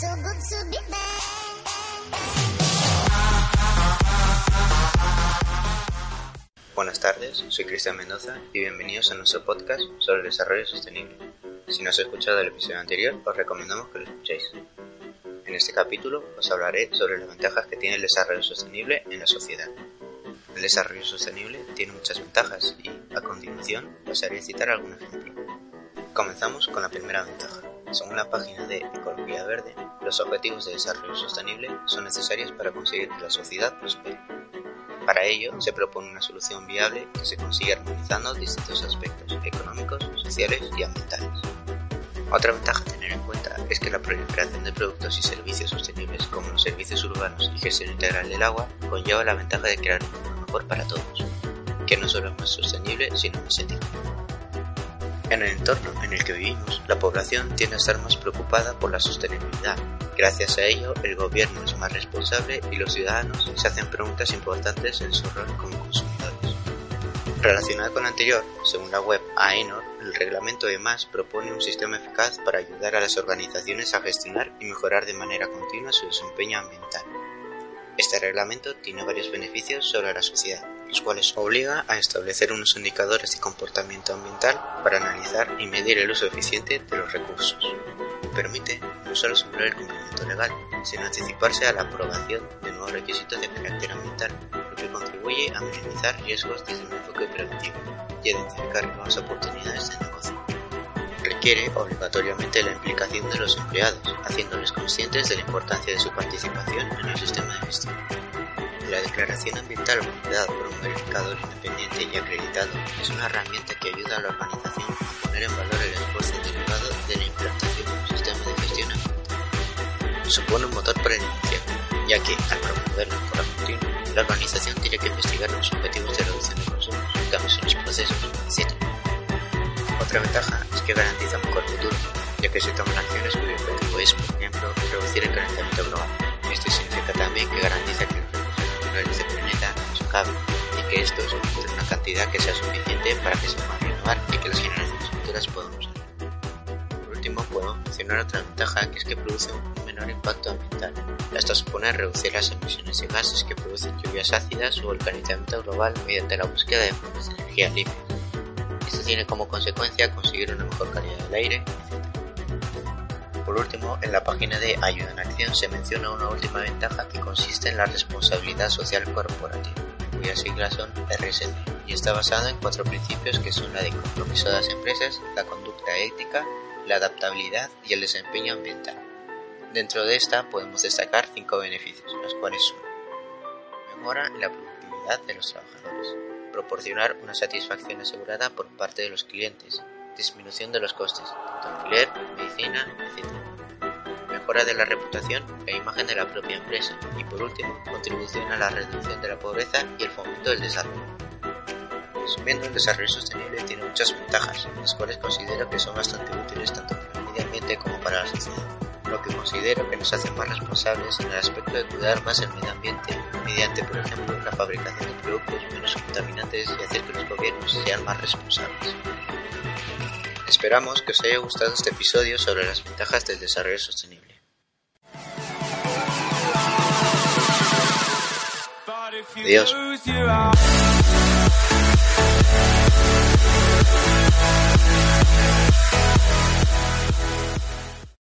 so good to be. Buenas tardes, soy Cristian Mendoza y bienvenidos a nuestro podcast sobre el desarrollo sostenible. Si no has escuchado el episodio anterior, os recomendamos que lo escuchéis. En este capítulo os hablaré sobre las ventajas que tiene el desarrollo sostenible en la sociedad. El desarrollo sostenible tiene muchas ventajas y, a continuación, pasaré a citar algún ejemplo. Comenzamos con la primera ventaja según la página de Ecología Verde, los objetivos de desarrollo sostenible son necesarios para conseguir que la sociedad prospere. Para ello, se propone una solución viable que se consigue armonizando distintos aspectos económicos, sociales y ambientales. Otra ventaja a tener en cuenta es que la proliferación de productos y servicios sostenibles como los servicios urbanos y gestión integral del agua conlleva la ventaja de crear un mundo mejor para todos, que no solo es más sostenible, sino más ético. En el entorno en el que vivimos, la población tiende a estar más preocupada por la sostenibilidad. Gracias a ello, el gobierno es más responsable y los ciudadanos se hacen preguntas importantes en su rol como consumidores. Relacionado con lo anterior, según la web AENOR, el reglamento de MAS propone un sistema eficaz para ayudar a las organizaciones a gestionar y mejorar de manera continua su desempeño ambiental. Este reglamento tiene varios beneficios sobre la sociedad, los cuales obliga a establecer unos indicadores de comportamiento ambiental para analizar y medir el uso eficiente de los recursos. Permite no solo asegurar el cumplimiento legal, sino anticiparse a la aprobación de nuevos requisitos de carácter ambiental, lo que contribuye a minimizar riesgos desde un enfoque preventivo y a identificar nuevas oportunidades de negocio. Requiere obligatoriamente la implicación de los empleados, haciéndoles conscientes de la importancia de su participación en el sistema de gestión. La declaración ambiental validada por un verificador independiente y acreditado es una herramienta que ayuda a la organización a poner en valor el esfuerzo derivado de la implantación de un sistema de gestión ambiental. Supone un motor para la iniciativa, ya que, al promover la mejora continua, la organización tiene que investigar los objetivos de reducción de consumos, cambios en los procesos, etc. Otra ventaja es que garantiza un mejor futuro, ya que se toman acciones cuyo objetivo es, por ejemplo, reducir el calentamiento global. Esto significa también que garantiza que y que esto es una cantidad que sea suficiente para que se pueda renovar y que las generaciones futuras puedan usar. Por último, puedo mencionar otra ventaja que es que produce un menor impacto ambiental. Esto supone reducir las emisiones de gases que producen lluvias ácidas o el calentamiento global mediante la búsqueda de fuentes de energía limpias. Esto tiene como consecuencia conseguir una mejor calidad del aire, etc. Por último, en la página de Ayuda en Acción se menciona una última ventaja que consiste en la responsabilidad social corporativa, cuyas siglas son RSC, y está basada en cuatro principios que son la de compromiso de las empresas, la conducta ética, la adaptabilidad y el desempeño ambiental. Dentro de esta podemos destacar cinco beneficios, los cuales son mejora en la productividad de los trabajadores, proporcionar una satisfacción asegurada por parte de los clientes, disminución de los costes, tanto alquiler, medicina, etc. Mejora de la reputación e imagen de la propia empresa y por último, contribución a la reducción de la pobreza y el fomento del desarrollo. Resumiendo, el desarrollo sostenible tiene muchas ventajas, las cuales considero que son bastante útiles tanto para el medio ambiente como para la sociedad, lo que considero que nos hace más responsables en el aspecto de cuidar más el medio ambiente, mediante, por ejemplo, la fabricación de productos menos contaminantes y hacer que los gobiernos sean más responsables. Esperamos que os haya gustado este episodio sobre las ventajas del desarrollo sostenible. Adiós.